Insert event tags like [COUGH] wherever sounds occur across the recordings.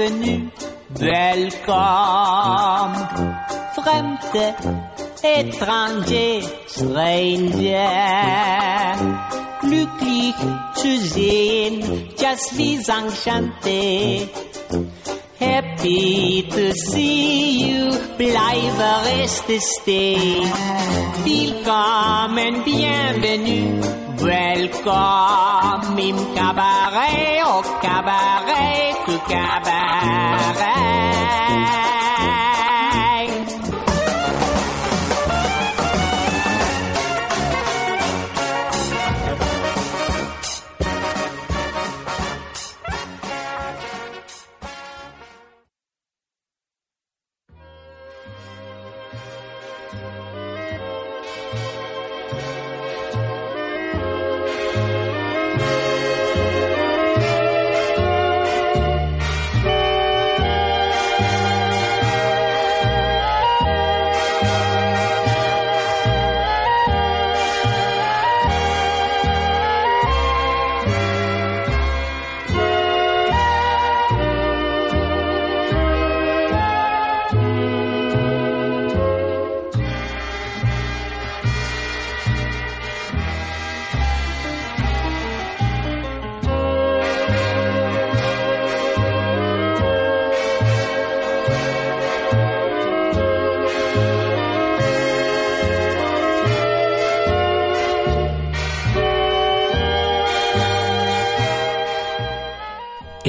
bienvenue, welcome. Fremde, étranger, stranger. Glücklich zu sehen, just wie enchanté. Happy to see you, bleibe reste stay. Willkommen, bienvenue, welcome im cabaret, oh cabaret, au cabaret.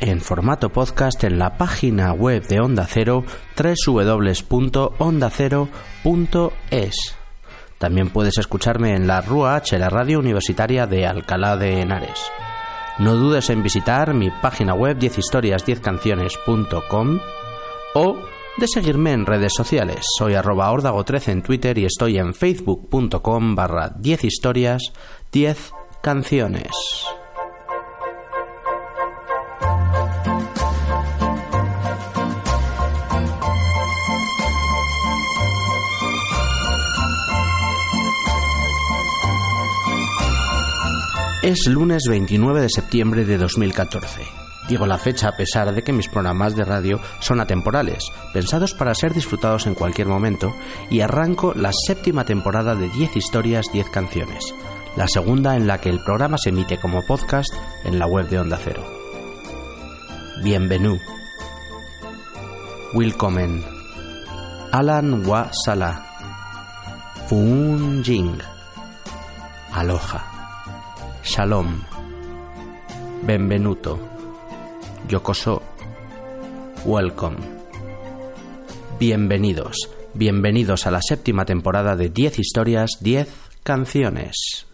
en formato podcast en la página web de Onda Cero www.ondacero.es. También puedes escucharme en la RUA H, la radio universitaria de Alcalá de Henares. No dudes en visitar mi página web 10historias10canciones.com o de seguirme en redes sociales. Soy arroba ordago13 en Twitter y estoy en facebook.com barra 10 historias 10 canciones. Es lunes 29 de septiembre de 2014. Digo la fecha a pesar de que mis programas de radio son atemporales, pensados para ser disfrutados en cualquier momento, y arranco la séptima temporada de 10 historias, 10 canciones, la segunda en la que el programa se emite como podcast en la web de Onda Cero. Bienvenue. Willkommen. Alan Wa Salah. Fun Jing. Aloha. Shalom, Benvenuto, Yokoso, Welcome. Bienvenidos, bienvenidos a la séptima temporada de 10 historias, 10 canciones.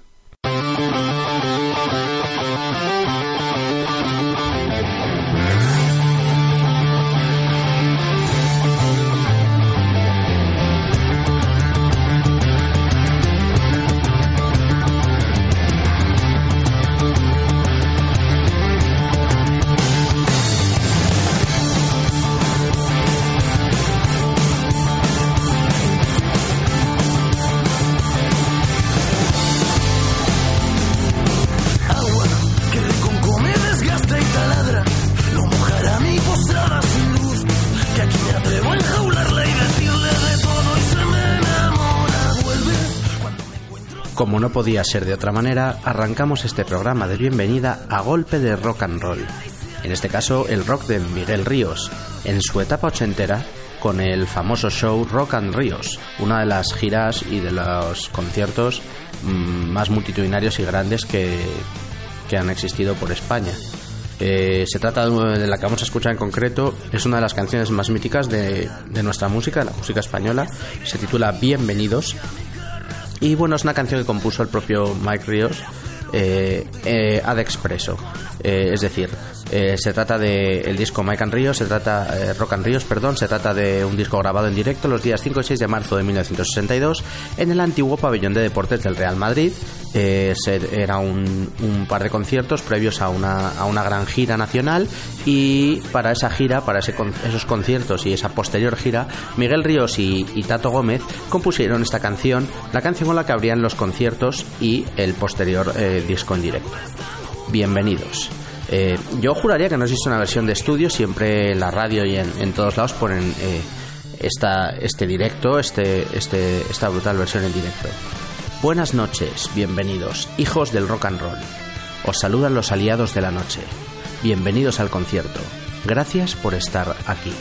Podía ser de otra manera, arrancamos este programa de bienvenida a golpe de rock and roll. En este caso, el rock de Miguel Ríos, en su etapa ochentera, con el famoso show Rock and Ríos, una de las giras y de los conciertos mm, más multitudinarios y grandes que, que han existido por España. Eh, se trata de, la que vamos a escuchar en concreto, es una de las canciones más míticas de, de nuestra música, la música española. Se titula Bienvenidos y bueno, es una canción que compuso el propio Mike Ríos eh, eh, ad expreso. Eh, es decir, Eh, se trata de el disco Mike and Ríos, se trata eh, Rock and Ríos, perdón, se trata de un disco grabado en directo los días 5 y 6 de marzo de 1962 en el antiguo pabellón de deportes del Real Madrid. Eh, era un, par de conciertos previos a una, a una gran gira nacional y para esa gira, para esos conciertos y esa posterior gira, Miguel Ríos y, y Tato Gómez compusieron esta canción, la canción con la que abrían los conciertos y el posterior disco en directo. Bienvenidos. Eh, yo juraría que no existe una versión de estudio, siempre en la radio y en, todos lados ponen eh, esta, este directo, este, este, esta brutal versión en directo. Buenas noches, bienvenidos, hijos del rock and roll. Os saludan los aliados de la noche. Bienvenidos al concierto. Gracias por estar aquí.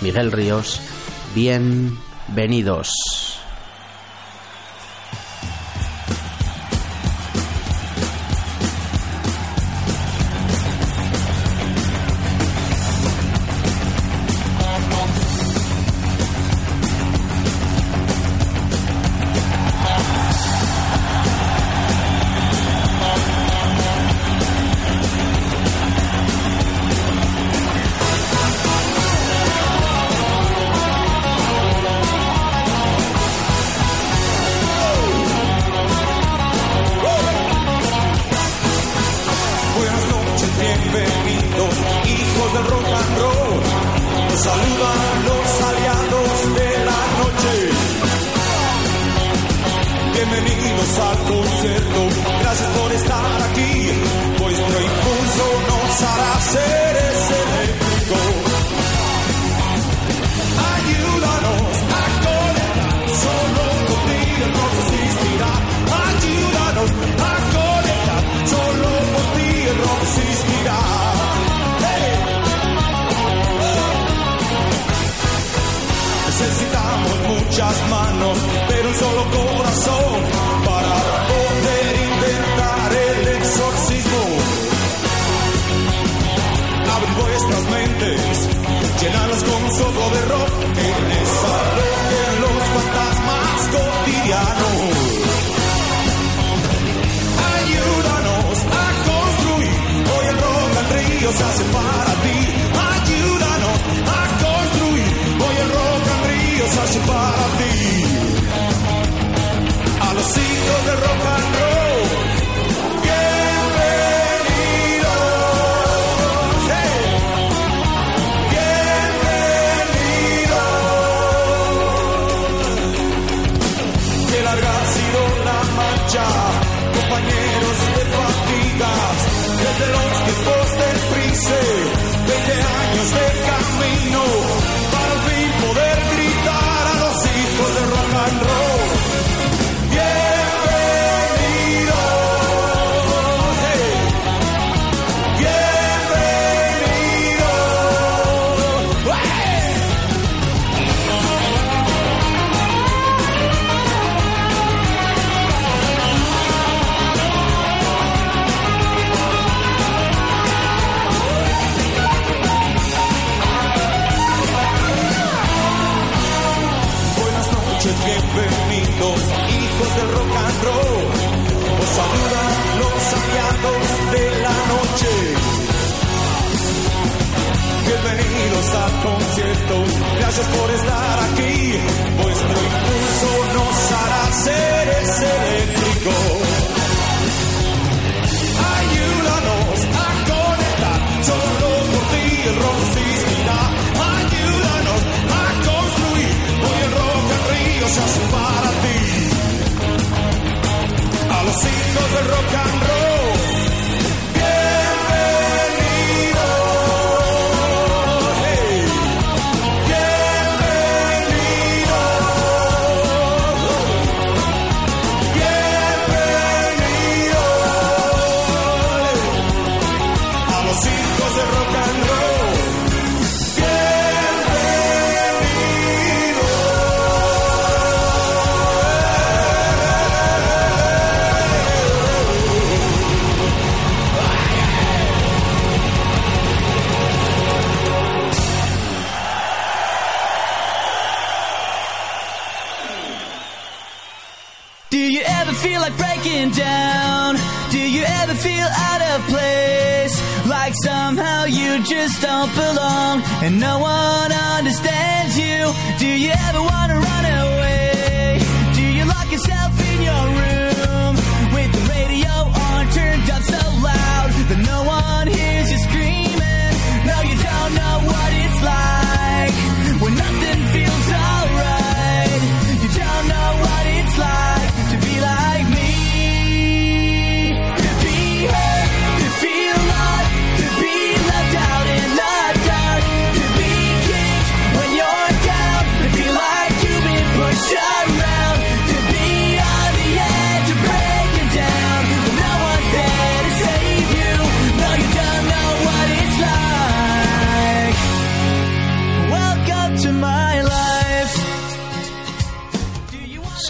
Miguel Ríos, bienvenidos.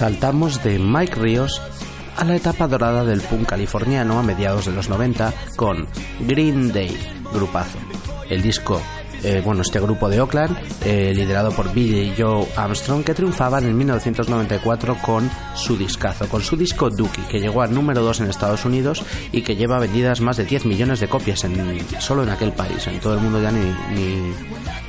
Saltamos de Mike Ríos a la etapa dorada del punk californiano a mediados de los 90 con Green Day, grupazo. El disco, eh, bueno, este grupo de Oakland, eh, liderado por Billy Joe Armstrong, que triunfaban en 1994 con su discazo, con su disco Dookie, que llegó al número 2 en Estados Unidos y que lleva vendidas más de 10 millones de copias en, solo en aquel país. En todo el mundo ya ni, ni,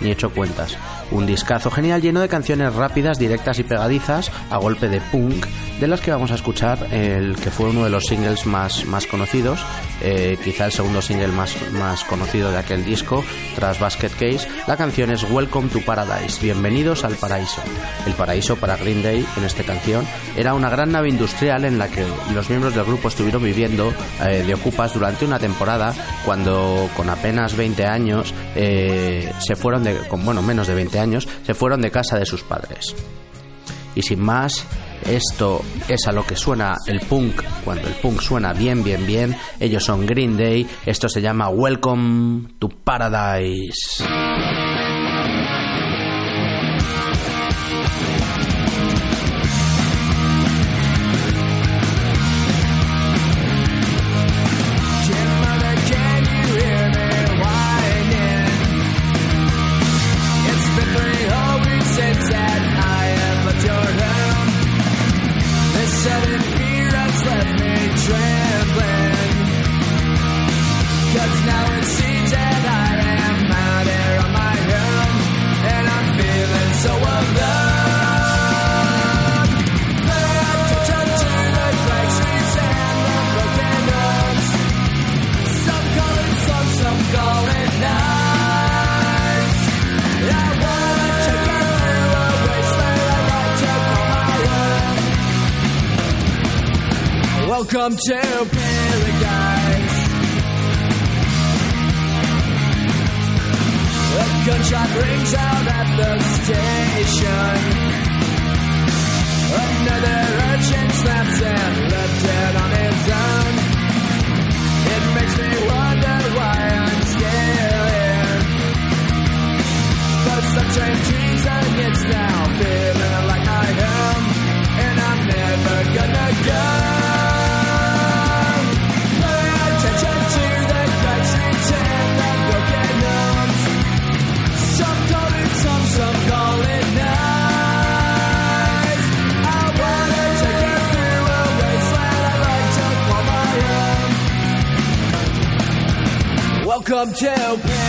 ni hecho cuentas. Un discazo genial lleno de canciones rápidas, directas y pegadizas a golpe de punk, de las que vamos a escuchar el que fue uno de los singles más, más conocidos, eh, quizá el segundo single más, más conocido de aquel disco, tras Basket La canción es Welcome to Paradise, bienvenidos al paraíso. El paraíso para Green Day en esta canción era una gran nave industrial en la que los miembros del grupo estuvieron viviendo eh, de ocupas durante una temporada cuando con apenas 20 años eh, se fueron de, con bueno menos de 20 años se fueron de casa de sus padres. Y sin más, esto es a lo que suena el punk cuando el punk suena bien, bien, bien. Ellos son Green Day. Esto se llama Welcome to Paradise. Welcome to paradise. A gunshot rings out at the station. Like to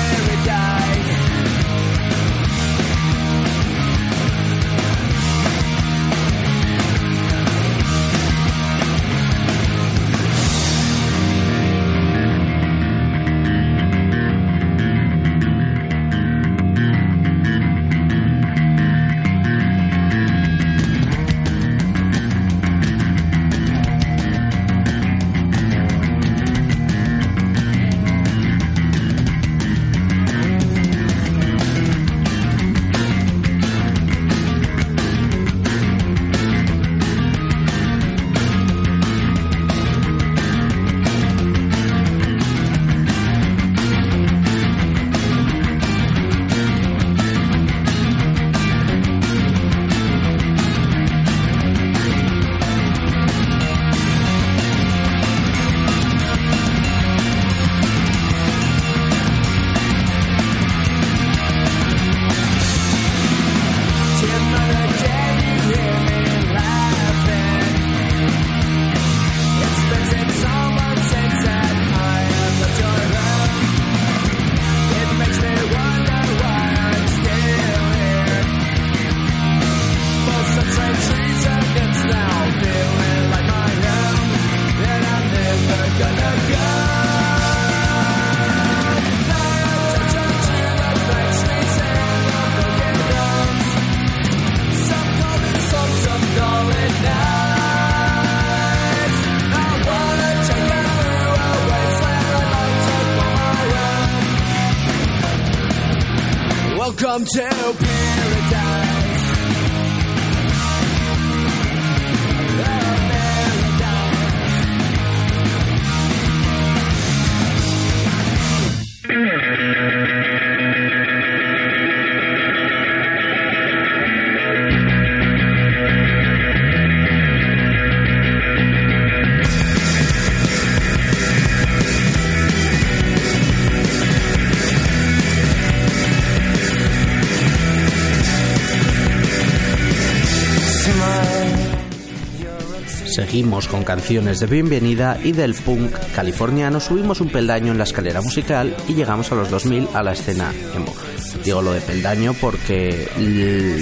Seguimos con canciones de bienvenida y del punk californiano subimos un peldaño en la escalera musical y llegamos a los 2000 a la escena emo. Digo lo de peldaño porque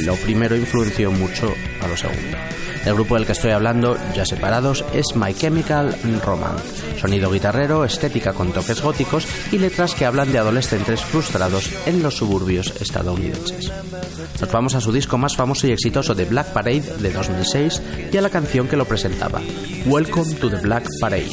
lo primero influenció mucho a lo segundo. El grupo del que estoy hablando, ya separados, es My Chemical Romance. Sonido guitarrero, estética con toques góticos y letras que hablan de adolescentes frustrados en los suburbios estadounidenses. Nos vamos a su disco más famoso y exitoso de Black Parade de 2006 y a la canción que lo presentaba, Welcome to the Black Parade.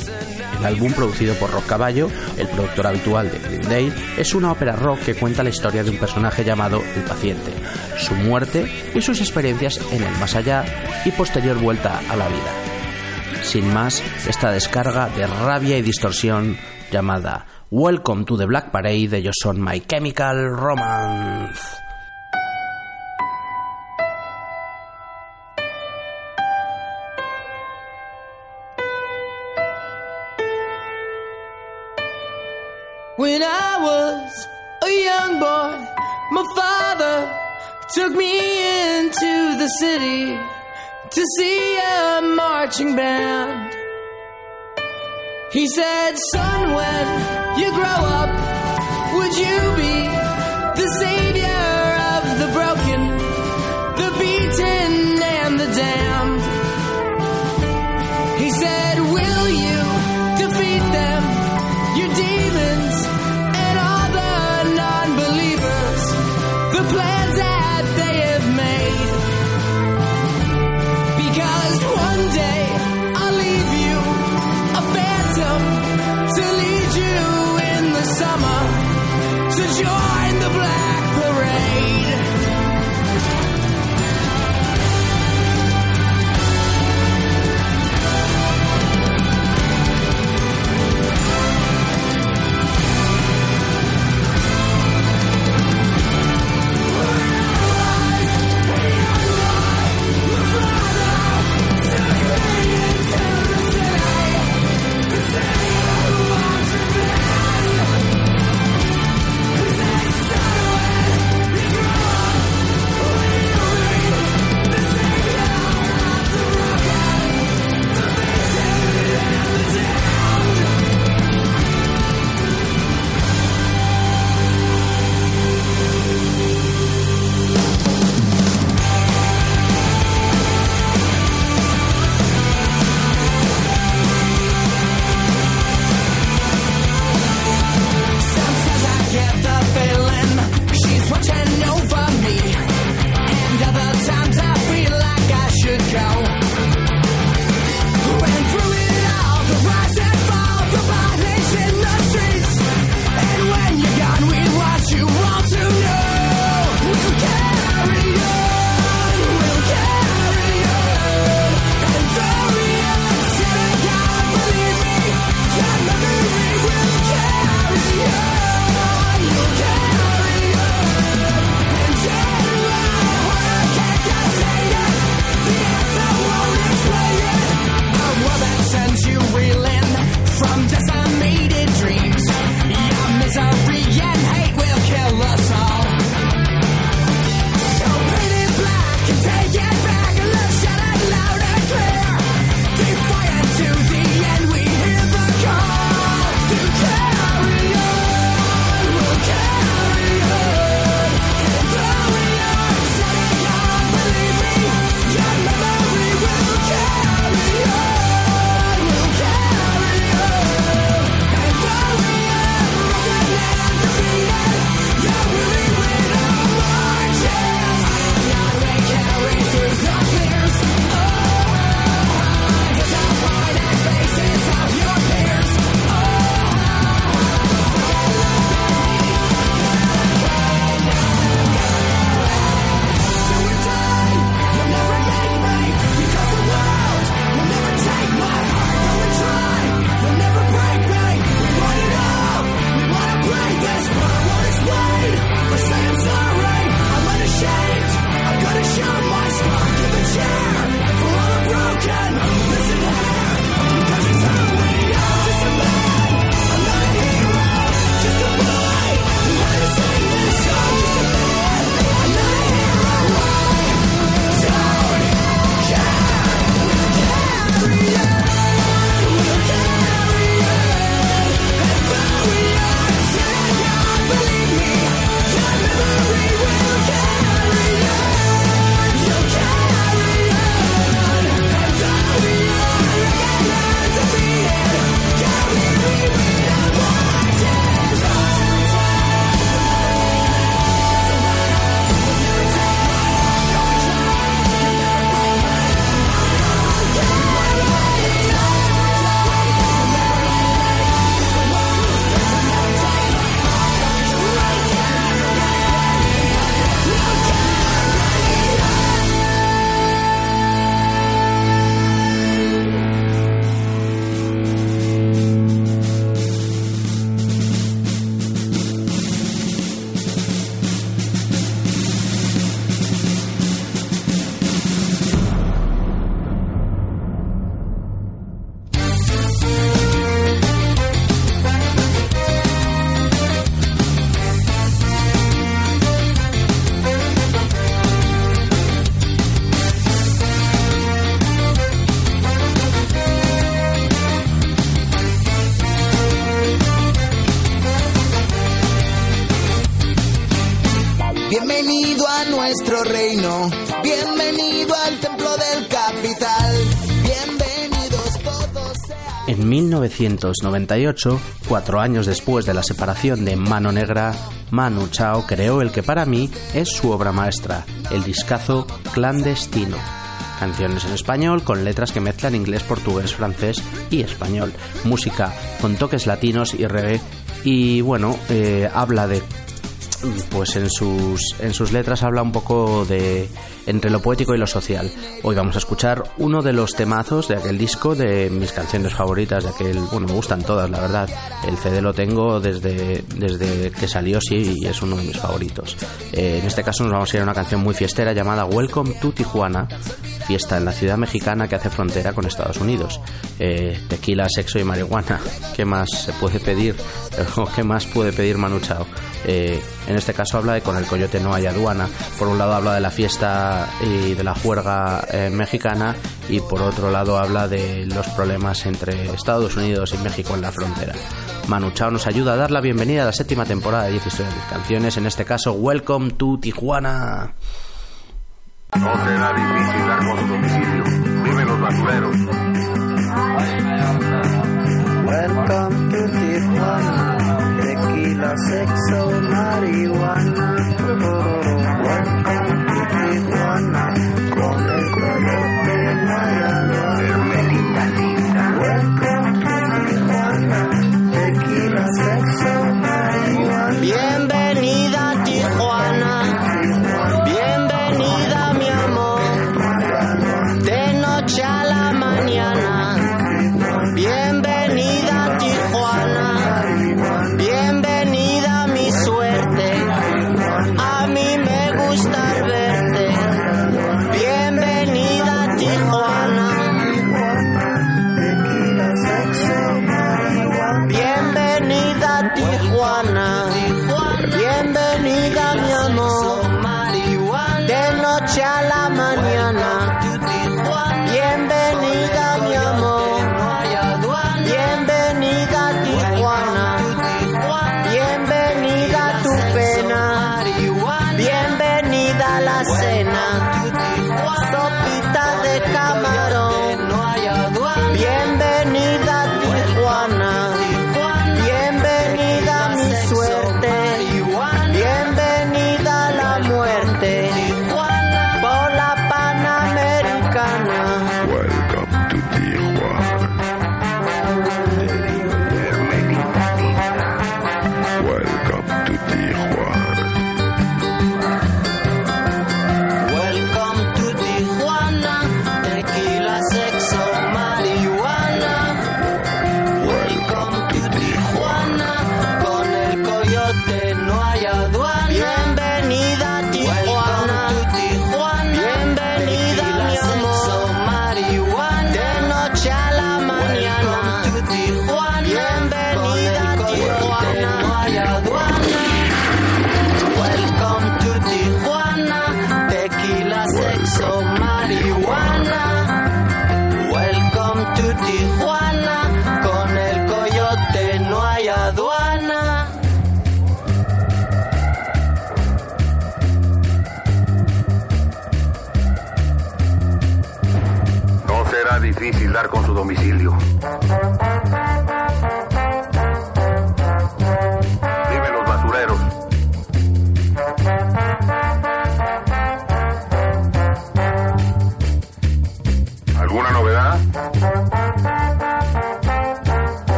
El álbum, producido por Rock Caballo, el productor habitual de Green Day, es una ópera rock que cuenta la historia de un personaje llamado El Paciente, su muerte y sus experiencias en el más allá y posterior vuelta a la vida. Sin más, esta descarga de rabia y distorsión llamada Welcome to the Black Parade, ellos son My Chemical Romance. When I was a young boy, my father took me into the city to see a marching band. He said, Son, when you grow up, would you be the savior 1998, cuatro años después de la separación de Mano Negra, Manu Chao creó el que para mí es su obra maestra, el discazo Clandestino. Canciones en español con letras que mezclan inglés, portugués, francés y español. Música con toques latinos y reggae. Y bueno, eh, habla de pues en sus, en sus letras habla un poco de entre lo poético y lo social. Hoy vamos a escuchar uno de los temazos de aquel disco, de mis canciones favoritas, de aquel, bueno, me gustan todas, la verdad. El CD lo tengo desde, desde que salió, sí, y es uno de mis favoritos. Eh, en este caso nos vamos a ir a una canción muy fiestera llamada Welcome to Tijuana, fiesta en la ciudad mexicana que hace frontera con Estados Unidos. Eh, tequila, sexo y marihuana. ¿Qué más se puede pedir? [LAUGHS] ¿O qué más puede pedir Manu Chao? Eh, en este caso habla de con el coyote no hay aduana. Por un lado habla de la fiesta y de la juerga eh, mexicana y por otro lado habla de los problemas entre Estados Unidos y México en la frontera. Manu Chao nos ayuda a dar la bienvenida a la séptima temporada de 10 historias de canciones, en este caso Welcome to Tijuana. No será difícil dar con su domicilio. Viven los basureros. Welcome to Tijuana, tequila, sexo, marihuana.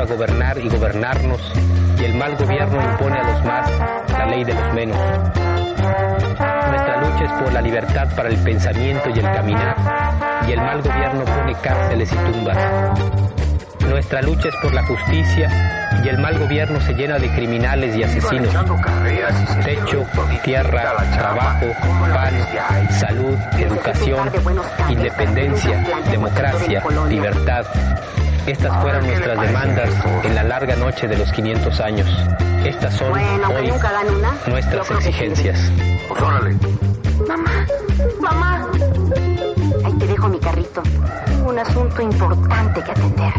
Derecho a gobernar y gobernarnos, y el mal gobierno impone a los más la ley de los menos. Nuestra lucha es por la libertad para el pensamiento y el caminar, y el mal gobierno pone cárceles y tumbas. Nuestra lucha es por la justicia, y el mal gobierno se llena de criminales y asesinos. Techo, tierra, trabajo, pan, salud, educación, independencia, democracia, libertad. Estas fueron nuestras demandas en la larga noche de los 500 años. Estas son hoy nuestras exigencias. Pues órale. Mamá, mamá. Ahí te dejo dejo mi carrito. Tengo un asunto importante que atender.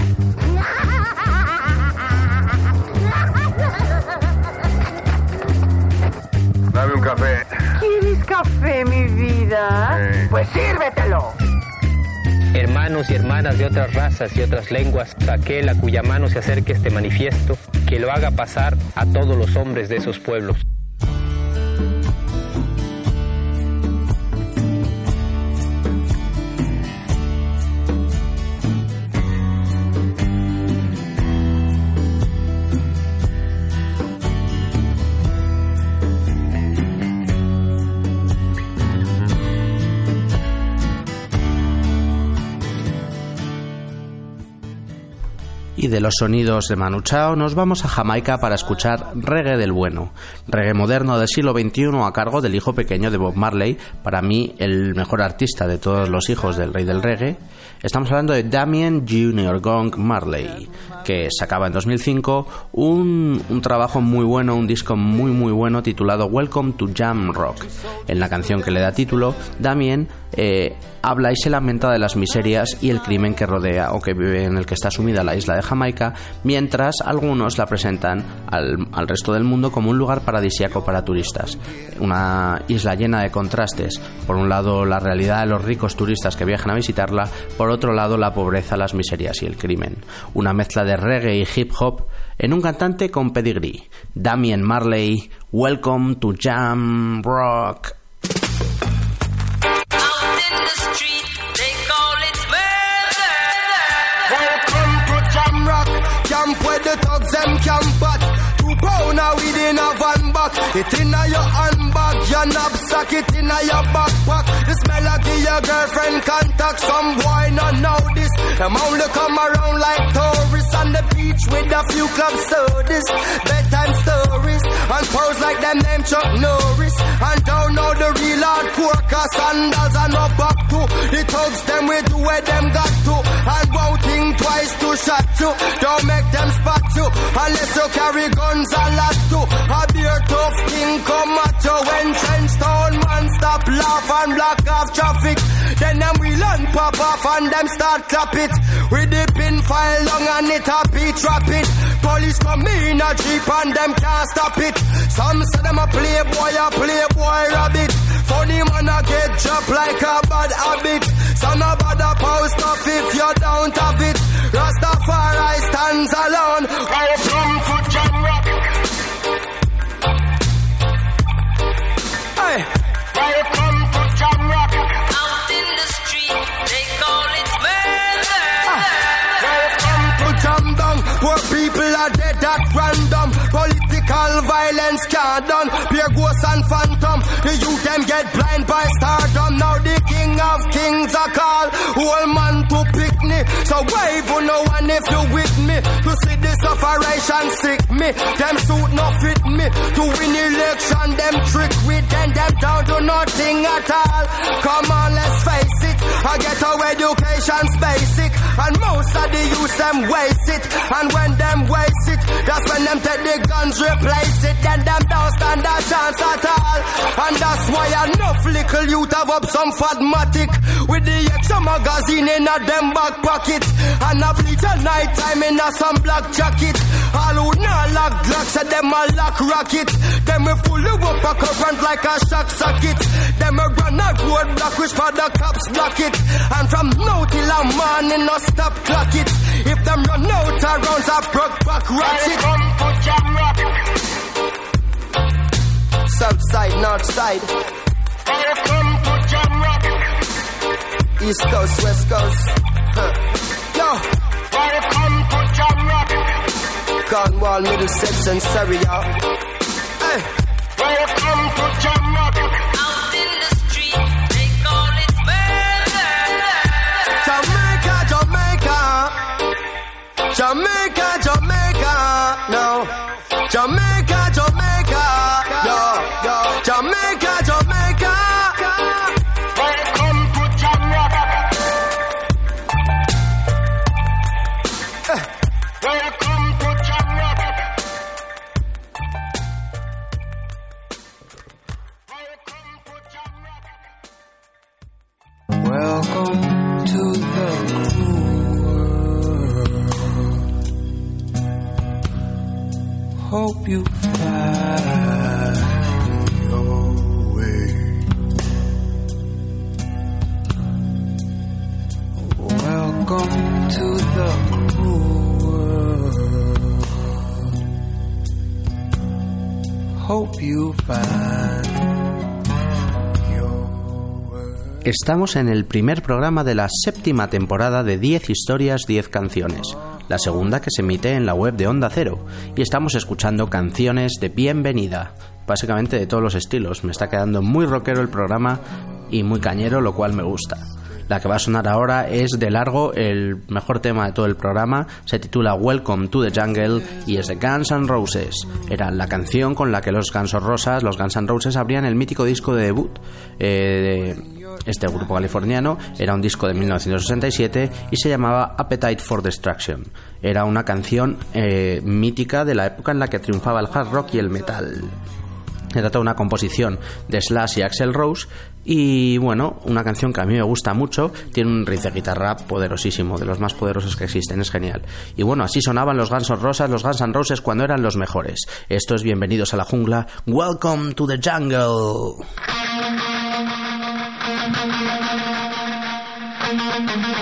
Dame un café. ¿Quieres café, mi vida? Sí. Pues sírvetelo. Hermanos y hermanas de otras razas y otras lenguas, aquel a cuya mano se acerque este manifiesto, que lo haga pasar a todos los hombres de esos pueblos. De los sonidos de Manu Chao nos vamos a Jamaica para escuchar reggae del bueno, reggae moderno del siglo XXI a cargo del hijo pequeño de Bob Marley, para mí el mejor artista de todos los hijos del rey del reggae. Estamos hablando de Damien Jr. Gong Marley, que sacaba en 2005 un, un trabajo muy bueno, un disco muy muy bueno titulado Welcome to Jam Rock. En la canción que le da título, Damien eh, habla y se lamenta de las miserias y el crimen que rodea o que vive en el que está sumida la isla de Jamaica, mientras algunos la presentan al, resto del mundo como un lugar paradisíaco para turistas. Una isla llena de contrastes. Por un lado, la realidad de los ricos turistas que viajan a visitarla, por otro lado, la pobreza, las miserias y el crimen. Una mezcla de reggae y hip hop en un cantante con pedigrí. Damien Marley, Welcome to Jam Rock. Pounder within a van back. It inna your handbag, your knapsack, it inna your backpack. The smell of your girlfriend contact. Some boy not know this. Them only come around like tourists on the beach with a few club sodas, bedtime stories, and pose like them name Chuck Norris. And don't know the real hardcore, cause sandals are not back to. The thugs them we do where them got to. And won't think twice to shot you. Don't make them spot you, unless you carry guns a lot too. A beer tough king come at you when trench town man stop laugh and block off traffic. Then them wheel and pop off and them start clap it. With the pin file long and it a beat it. Police come in a jeep and them can't stop it. Some say them a playboy, a playboy boy rabbit. Funny man, I get dropped like a bad habit. Son of a post off if you're down to it. Rasta them get blind by stardom. Now the king of kings are called. Whole man to pick me. So wave on no one if you with me. To see this operation sick me. Them suit not fit me. To win election, them trick with them. Them down to nothing at all. Come on, let's face it. I get our education's basic. And most of the youth them waste it. And when them waste it, that's when them take the guns replace it. Then them don't stand a chance at all. And that's why enough little youth have up some fatmatic. With the extra magazine in a them back pocket. And a at night time in a some black jacket. All who not lock glocks and them a lock rocket. Them we pull you up a current like a shock socket. Them a run a road block which for the cops block it. And from now till a morning no stop clock it. If them run out of rounds I broke back ratchet. Welcome to Jam Rock. South side, north side. Welcome to Jam Rock. East coast, west coast. Huh. Yo. Welcome to Jam Rock. Cornwall, Middlesex, and Surrey, y'all. Hey. Welcome to Jam Jamaica, Jamaica. No. Jamaica, Jamaica. Estamos en el primer programa de la séptima temporada de 10 historias, 10 canciones, la segunda que se emite en la web de Onda Cero, y estamos escuchando canciones de bienvenida, básicamente de todos los estilos. Me está quedando muy rockero el programa y muy cañero, lo cual me gusta. La que va a sonar ahora es de largo el mejor tema de todo el programa, se titula Welcome to the Jungle y es de Guns N' Roses. Era la canción con la que los Guns N' Roses, los Guns N' Roses abrían el mítico disco de debut eh, este grupo californiano. Era un disco de 1967 y se llamaba Appetite for Destruction. Era una canción eh, mítica de la época en la que triunfaba el hard rock y el metal. Se trata de una composición de Slash y Axel Rose y bueno, una canción que a mí me gusta mucho, tiene un riff de guitarra poderosísimo, de los más poderosos que existen, es genial. Y bueno, así sonaban los Guns N' Roses, los Guns N' Roses cuando eran los mejores. Esto es Bienvenidos a la Jungla, Welcome to the Jungle. Welcome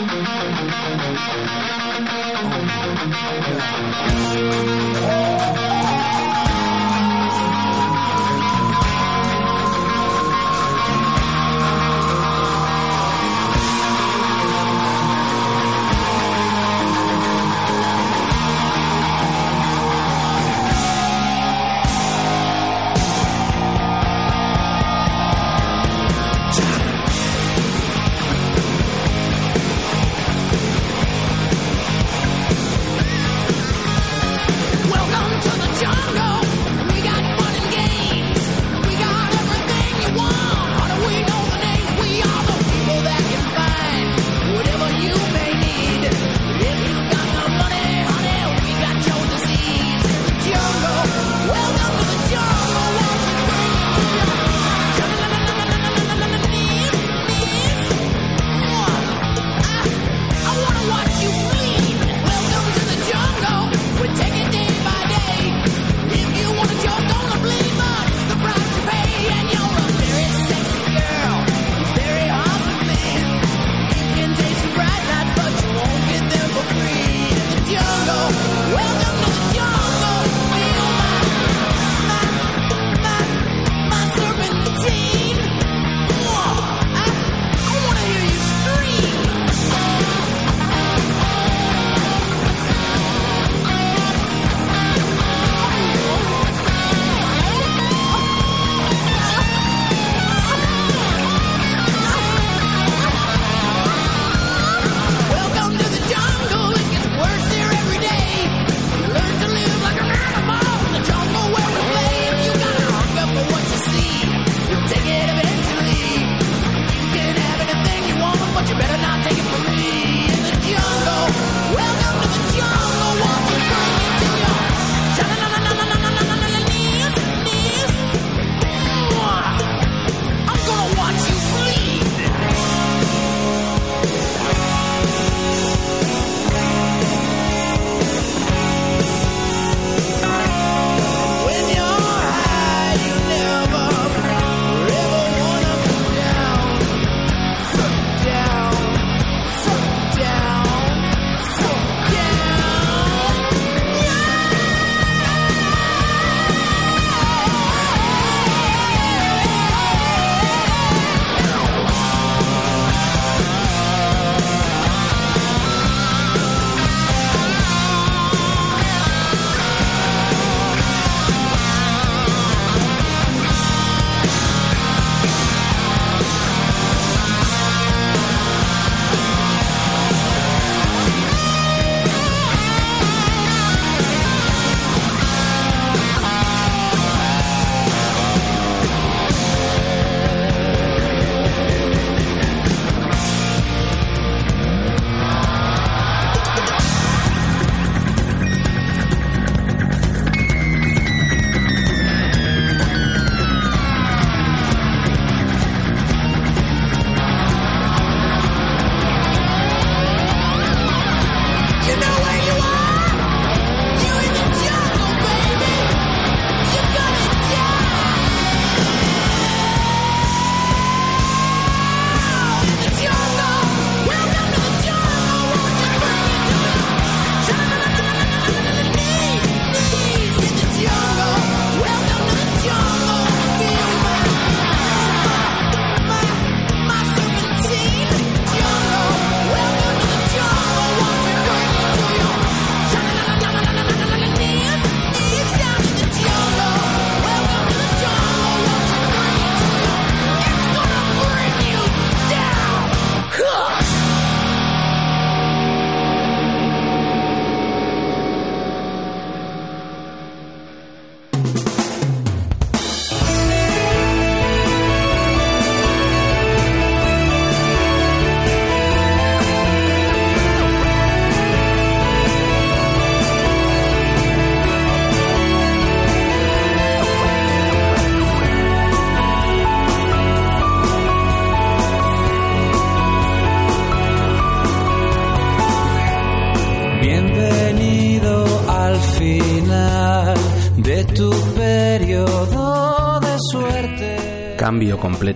I'd have been.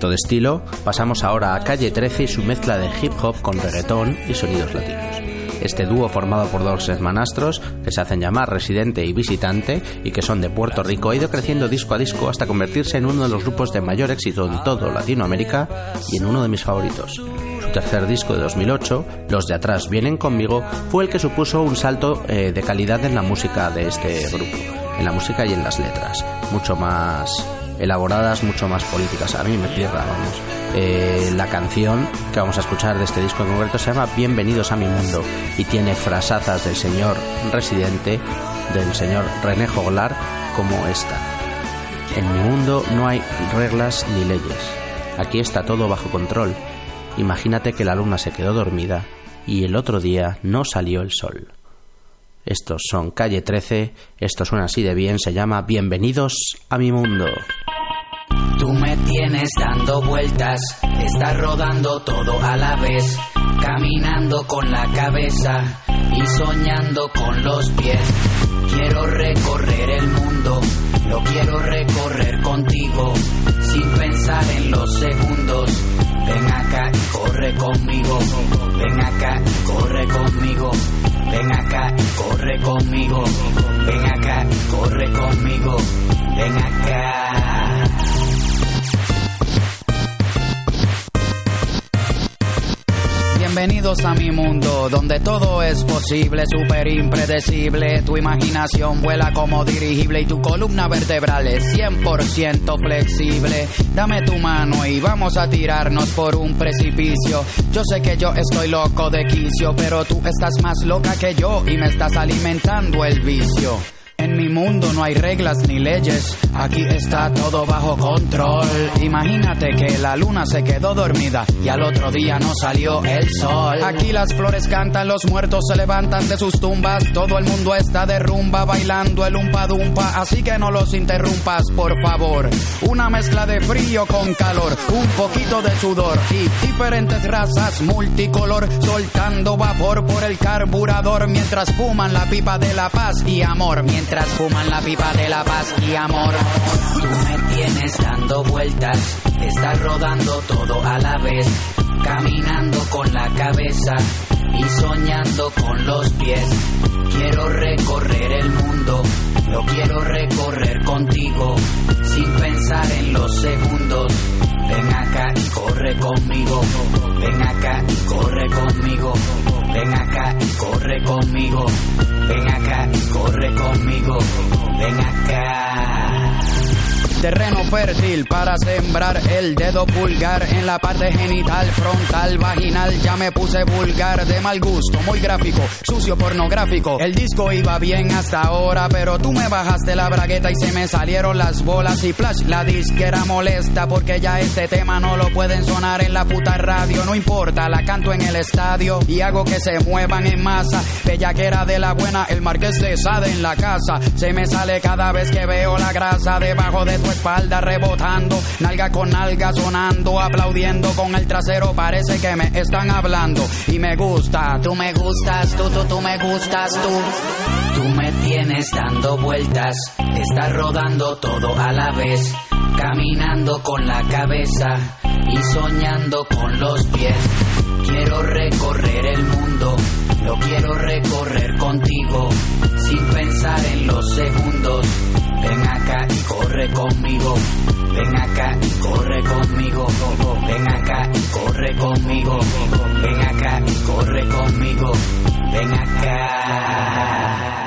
Completo de estilo, pasamos ahora a Calle 13 y su mezcla de hip hop con reggaetón y sonidos latinos. Este dúo formado por dos hermanastros que se hacen llamar Residente y Visitante y que son de Puerto Rico ha ido creciendo disco a disco hasta convertirse en uno de los grupos de mayor éxito en todo Latinoamérica y en uno de mis favoritos. Su tercer disco de 2008, Los de atrás vienen conmigo, fue el que supuso un salto eh, de calidad en la música de este grupo, en la música y en las letras, mucho más elaboradas, mucho más políticas. A mí me pierda, vamos. Eh, la canción que vamos a escuchar de este disco en concreto se llama Bienvenidos a mi mundo y tiene frasazas del señor residente, del señor René Joglar, como esta. En mi mundo no hay reglas ni leyes. Aquí está todo bajo control. Imagínate que la luna se quedó dormida y el otro día no salió el sol. Estos son Calle 13, esto suena así de bien, se llama Bienvenidos a mi mundo. Tú me tienes dando vueltas, estás rodando todo a la vez, caminando con la cabeza y soñando con los pies. Quiero recorrer el mundo, lo quiero recorrer contigo, sin pensar en los segundos. Ven acá y corre conmigo, ven acá y corre conmigo, ven acá y corre conmigo, ven acá y corre conmigo, ven acá. Bienvenidos a mi mundo, donde todo es posible, súper impredecible. Tu imaginación vuela como dirigible y tu columna vertebral es 100% flexible. Dame tu mano y vamos a tirarnos por un precipicio. Yo sé que yo estoy loco de quicio, pero tú estás más loca que yo y me estás alimentando el vicio. Mi mundo no hay reglas ni leyes, aquí está todo bajo control. Imagínate que la luna se quedó dormida y al otro día no salió el sol. Aquí las flores cantan, los muertos se levantan de sus tumbas, todo el mundo está de rumba bailando el umpa dumpa, así que no los interrumpas, por favor. Una mezcla de frío con calor, un poquito de sudor y diferentes razas multicolor soltando vapor por el carburador mientras fuman la pipa de la paz y amor. Mientras fuman la pipa de la paz y amor. Tú me tienes dando vueltas, estás rodando todo a la vez, caminando con la cabeza y soñando con los pies. Quiero recorrer el mundo, lo quiero recorrer contigo, sin pensar en los segundos. Ven acá y corre conmigo, ven acá y corre conmigo, ven acá y corre conmigo, ven acá y corre conmigo, ven acá. Terreno fértil para sembrar el dedo pulgar en la parte genital, frontal, vaginal. Ya me puse vulgar, de mal gusto, muy gráfico, sucio, pornográfico. El disco iba bien hasta ahora, pero tú me bajaste la bragueta y se me salieron las bolas y flash. La disquera molesta porque ya este tema no lo pueden sonar en la puta radio. No importa, la canto en el estadio y hago que se muevan en masa. Bellaquera de la buena, el marqués de Sade en la casa. Se me sale cada vez que veo la grasa debajo de tu espalda rebotando, nalga con nalga sonando, aplaudiendo con el trasero, parece que me están hablando y me gusta, tú me gustas, tú, tú, tú me gustas, tú. Tú me tienes dando vueltas, estás rodando todo a la vez, caminando con la cabeza y soñando con los pies. Quiero recorrer el mundo, lo quiero recorrer contigo, sin pensar en los segundos. Ven acá y corre conmigo, ven acá y corre conmigo, ven acá y corre conmigo, ven acá y corre conmigo, ven acá.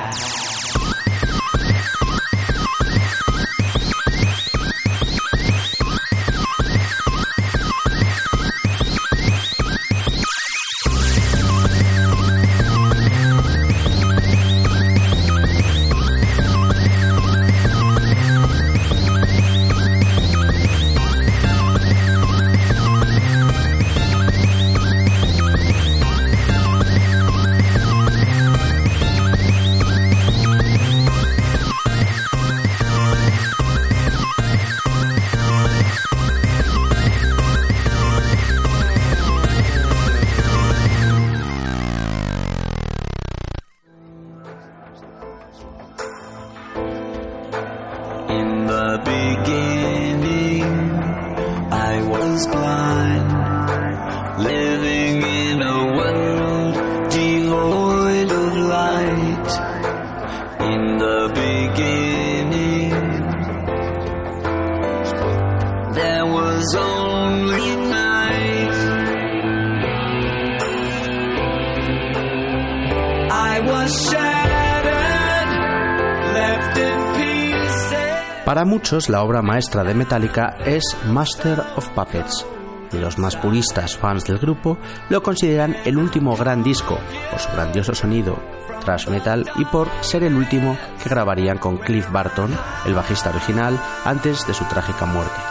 Muchos, la obra maestra de Metallica es Master of Puppets, y los más puristas fans del grupo lo consideran el último gran disco por su grandioso sonido, thrash metal y por ser el último que grabarían con Cliff Barton, el bajista original, antes de su trágica muerte.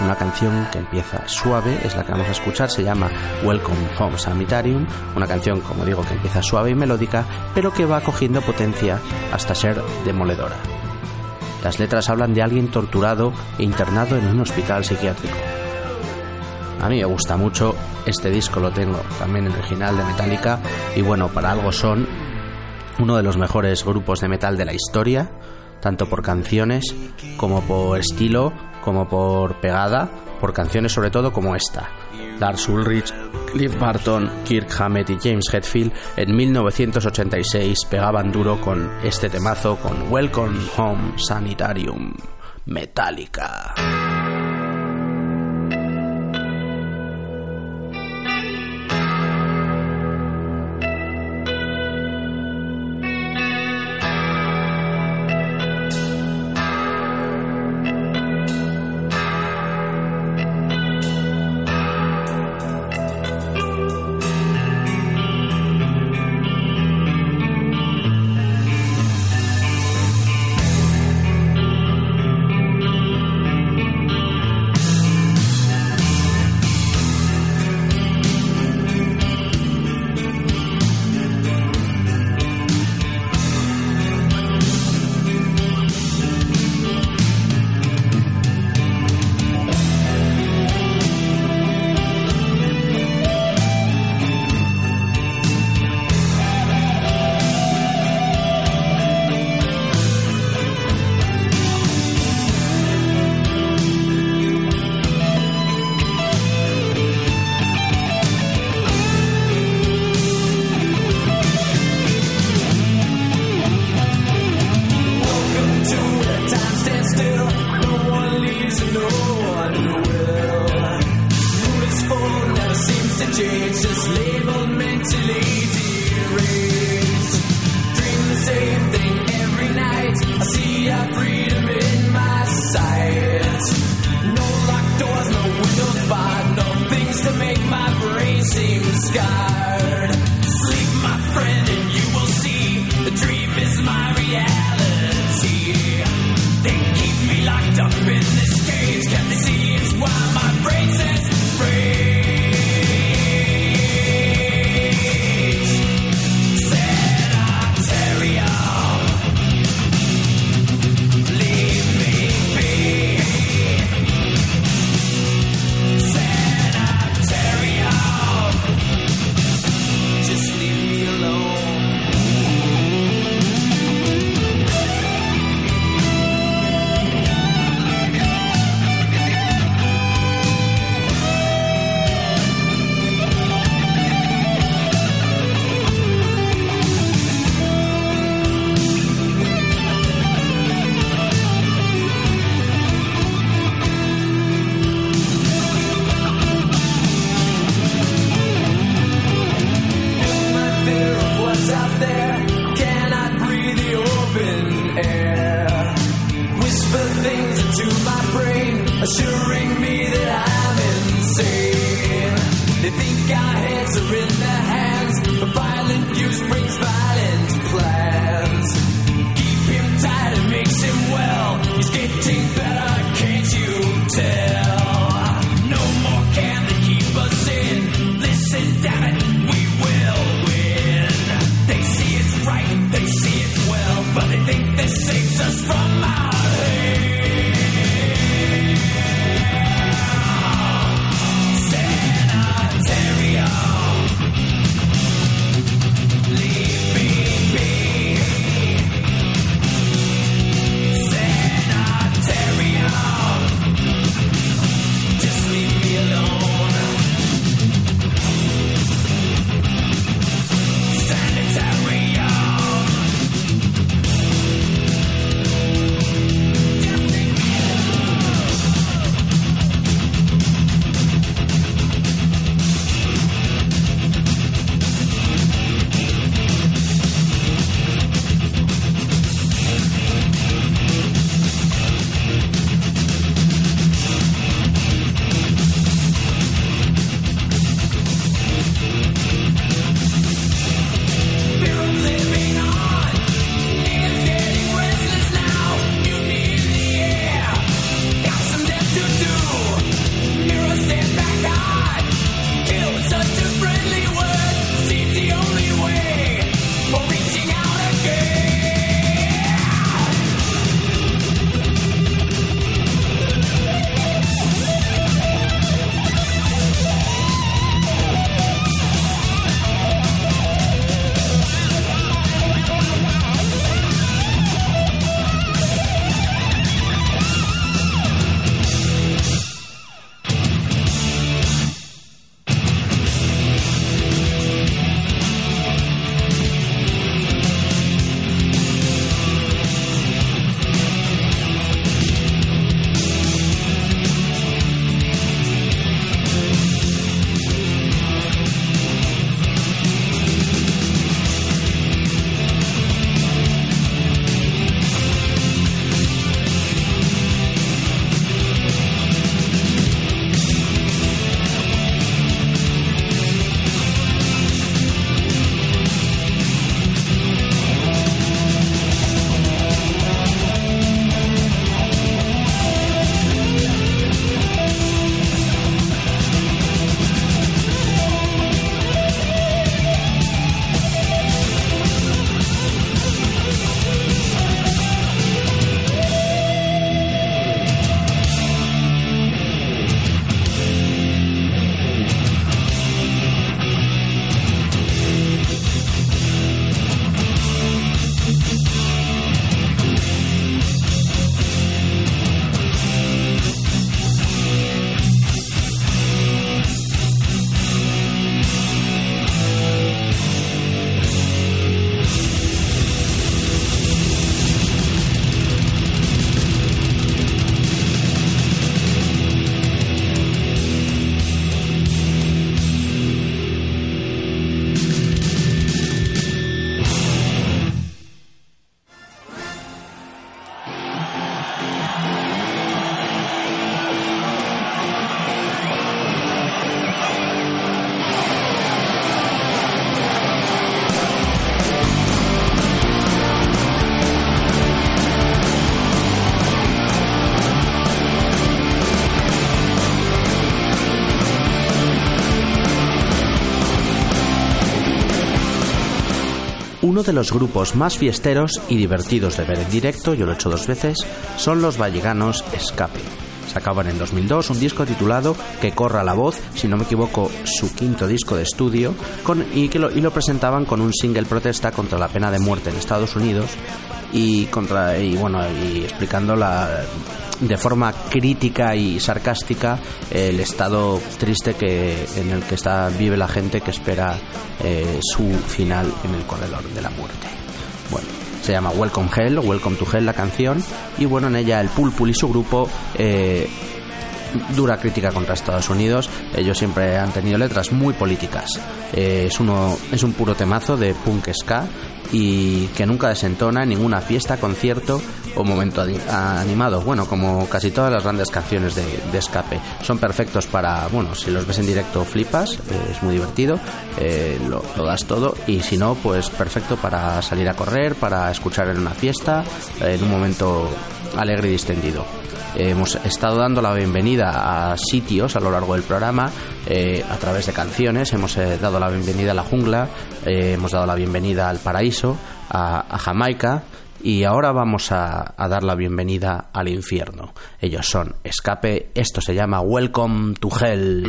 Una canción que empieza suave es la que vamos a escuchar, se llama Welcome Home Sanitarium, una canción, como digo, que empieza suave y melódica, pero que va cogiendo potencia hasta ser demoledora. Las letras hablan de alguien torturado e internado en un hospital psiquiátrico. A mí me gusta mucho, este disco lo tengo también el original de Metallica y bueno, para algo son uno de los mejores grupos de metal de la historia, tanto por canciones como por estilo, como por pegada, por canciones sobre todo como esta. Lars Ulrich, Cliff Barton, Kirk Hammett y James Hetfield en 1986 pegaban duro con este temazo con Welcome Home Sanitarium Metallica. Los grupos más fiesteros y divertidos de ver en directo, yo lo he hecho dos veces, son los valleganos Escape. Sacaban en 2002 un disco titulado Que corra la voz, si no me equivoco, su quinto disco de estudio, con, y, que lo, y lo presentaban con un single protesta contra la pena de muerte en Estados Unidos y contra y bueno y explicando la de forma crítica y sarcástica el estado triste que en el que está vive la gente que espera eh, su final en el corredor de la muerte. Bueno, se llama Welcome Hell Welcome to Hell la canción y bueno en ella el Pulpul y su grupo eh, dura crítica contra Estados Unidos. Ellos siempre han tenido letras muy políticas. Eh, es, uno, es un puro temazo de punk ska y que nunca desentona en ninguna fiesta, concierto o momento ani- animado. Bueno, como casi todas las grandes canciones de, escape. Son perfectos para, bueno, si los ves en directo flipas, eh, es muy divertido, eh, lo, lo das todo y si no, pues perfecto para salir a correr, para escuchar en una fiesta, en un momento alegre y distendido. Hemos estado dando la bienvenida a sitios a lo largo del programa eh, a través de canciones. Hemos eh, dado la bienvenida a la jungla, eh, hemos dado la bienvenida al paraíso, a, a Jamaica y ahora vamos a, a dar la bienvenida al infierno. Ellos son Escape, esto se llama Welcome to Hell.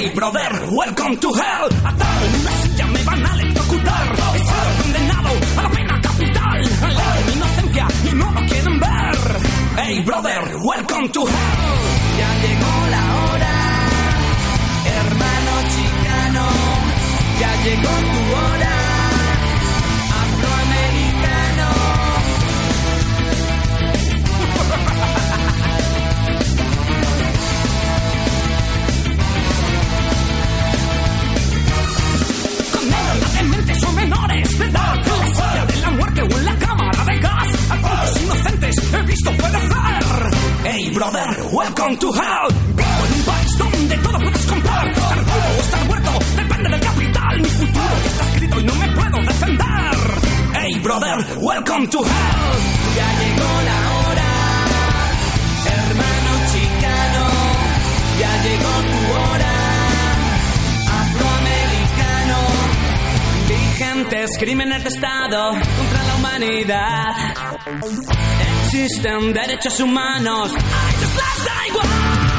Hey brother, welcome to hell. Atado en una silla me van a electrocutar. He condenado a la pena capital. Al mi inocencia no lo quieren ver. Hey brother, welcome to hell. Ya llegó la hora, hermano chicano. Ya llegó tu hora. En la silla de la muerte o en la cámara de gas. A cuantos inocentes he visto perecer Hey brother, welcome to hell. Vivo en un país donde todo puedes comprar Estar vivo o estar muerto, depende del capital. Mi futuro ya está escrito y no me puedo defender. Hey brother, welcome to hell. Ya llegó la hora. Hermano chicano Vigentes crímenes de Estado contra la humanidad. Existen derechos humanos. A ellos les da igual.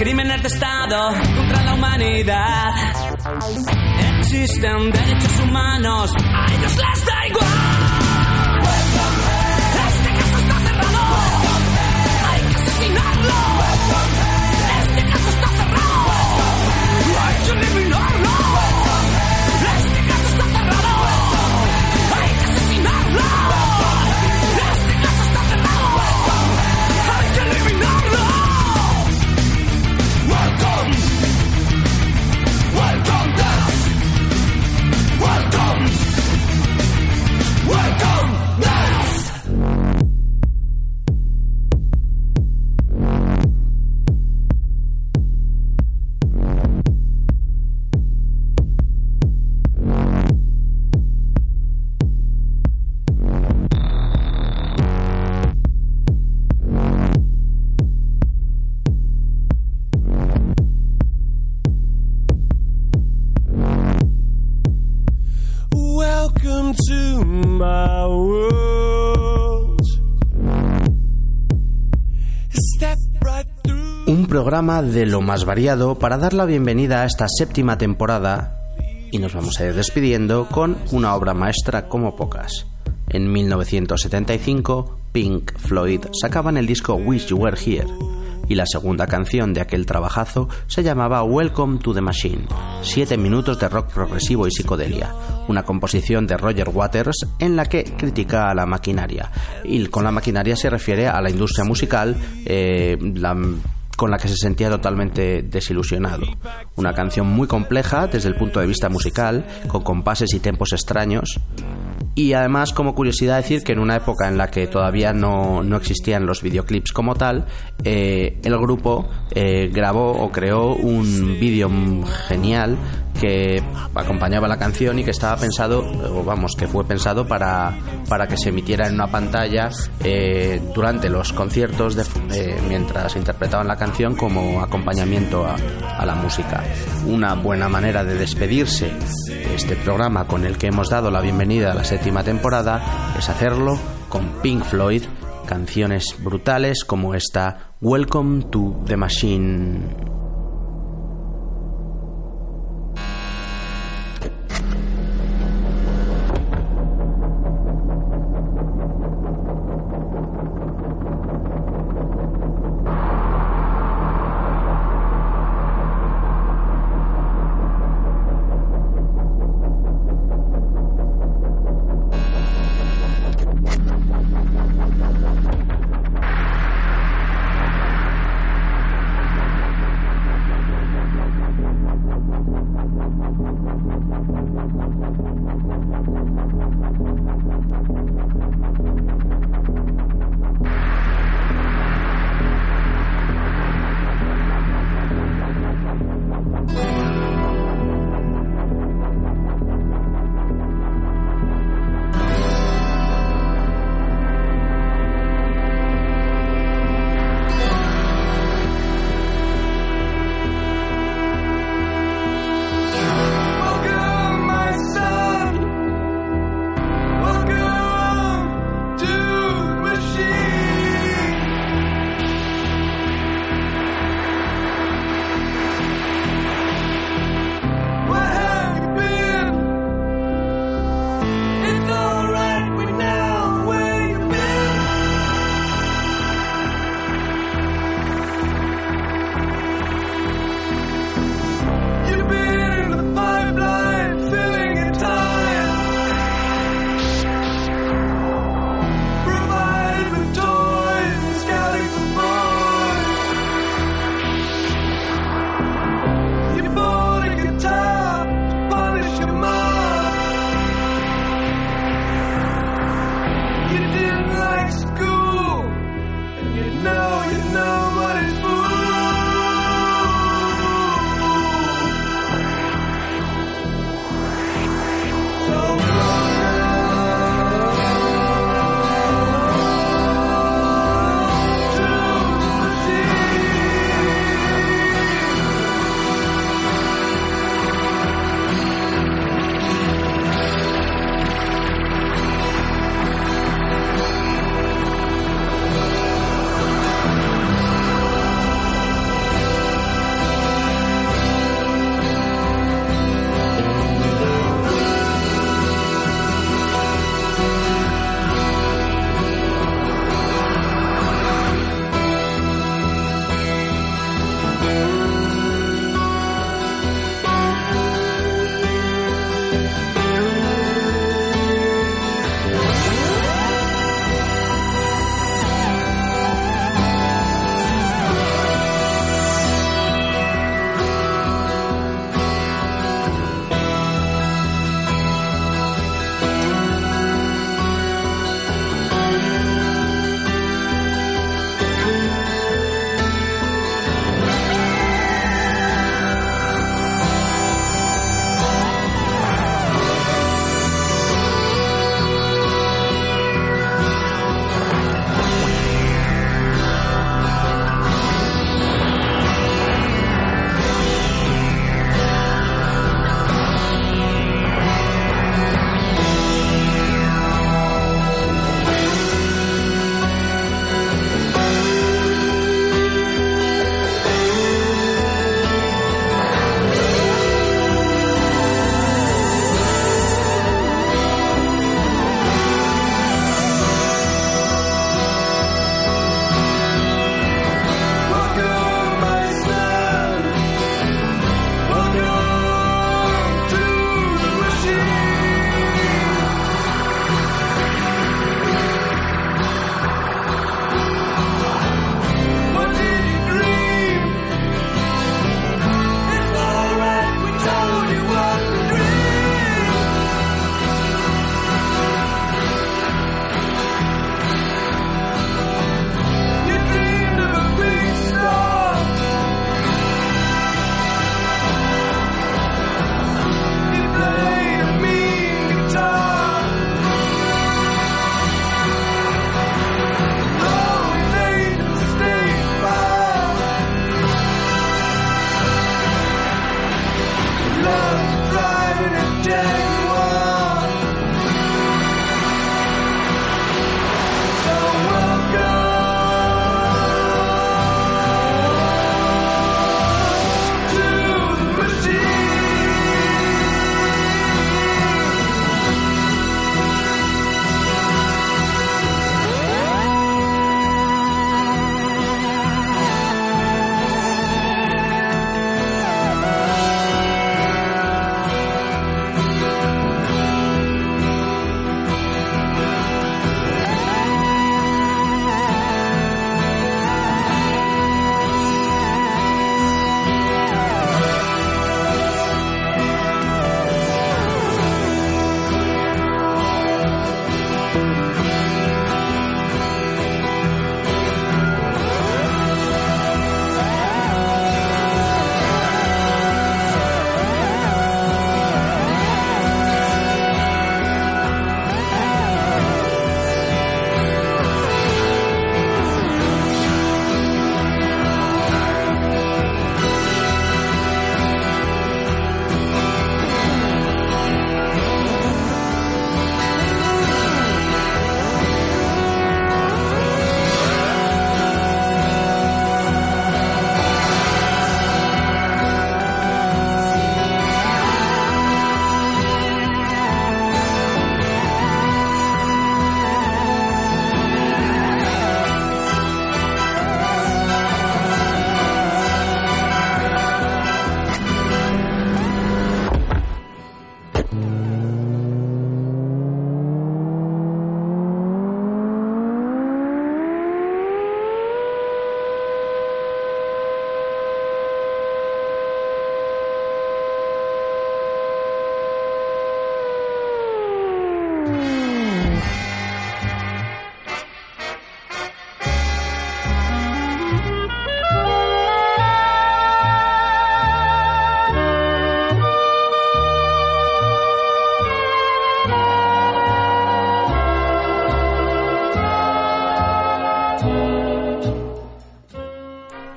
Crímenes de Estado contra la humanidad. existen derechos humanos, a ellos les da igual. Este caso está cerrado. Hay que asesinarlo. Programa de lo más variado para dar la bienvenida a esta séptima temporada y nos vamos a ir despidiendo con una obra maestra como pocas. En 1975, Pink Floyd sacaban el disco Wish You Were Here y la segunda canción de aquel trabajazo se llamaba Welcome to the Machine, siete minutos de rock progresivo y psicodelia, una composición de Roger Waters en la que critica a la maquinaria. Y con la maquinaria se refiere a la industria musical, eh, la con la que se sentía totalmente desilusionado. Una canción muy compleja desde el punto de vista musical, con compases y tempos extraños. Y además, como curiosidad, decir que en una época en la que todavía no, no existían los videoclips como tal, eh, el grupo eh, grabó o creó un vídeo genial que acompañaba la canción y que estaba pensado, o vamos, que fue pensado para, para que se emitiera en una pantalla eh, durante los conciertos de- eh, mientras interpretaban la canción como acompañamiento a, a la música. Una buena manera de despedirse de este programa con el que hemos dado la bienvenida a la séptima temporada es hacerlo con Pink Floyd, canciones brutales como esta Welcome to the Machine.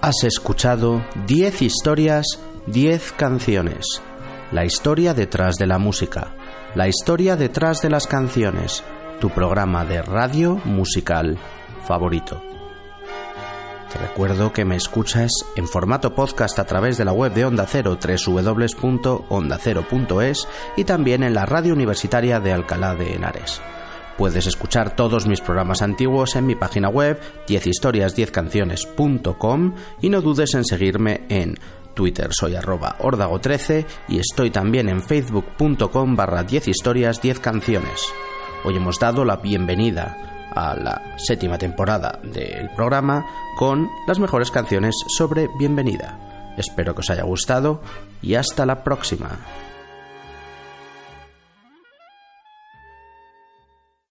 Has escuchado 10 historias, 10 canciones. La historia detrás de la música. La historia detrás de las canciones. Tu programa de radio musical favorito. Te recuerdo que me escuchas en formato podcast a través de la web de Onda Cero www.ondacero.es y también en la radio universitaria de Alcalá de Henares. Puedes escuchar todos mis programas antiguos en mi página web 10historias10canciones.com y no dudes en seguirme en Twitter soy arroba ordago13 y estoy también en facebook.com barra 10 historias 10 canciones. Hoy hemos dado la bienvenida a la séptima temporada del programa con las mejores canciones sobre bienvenida. Espero que os haya gustado y hasta la próxima.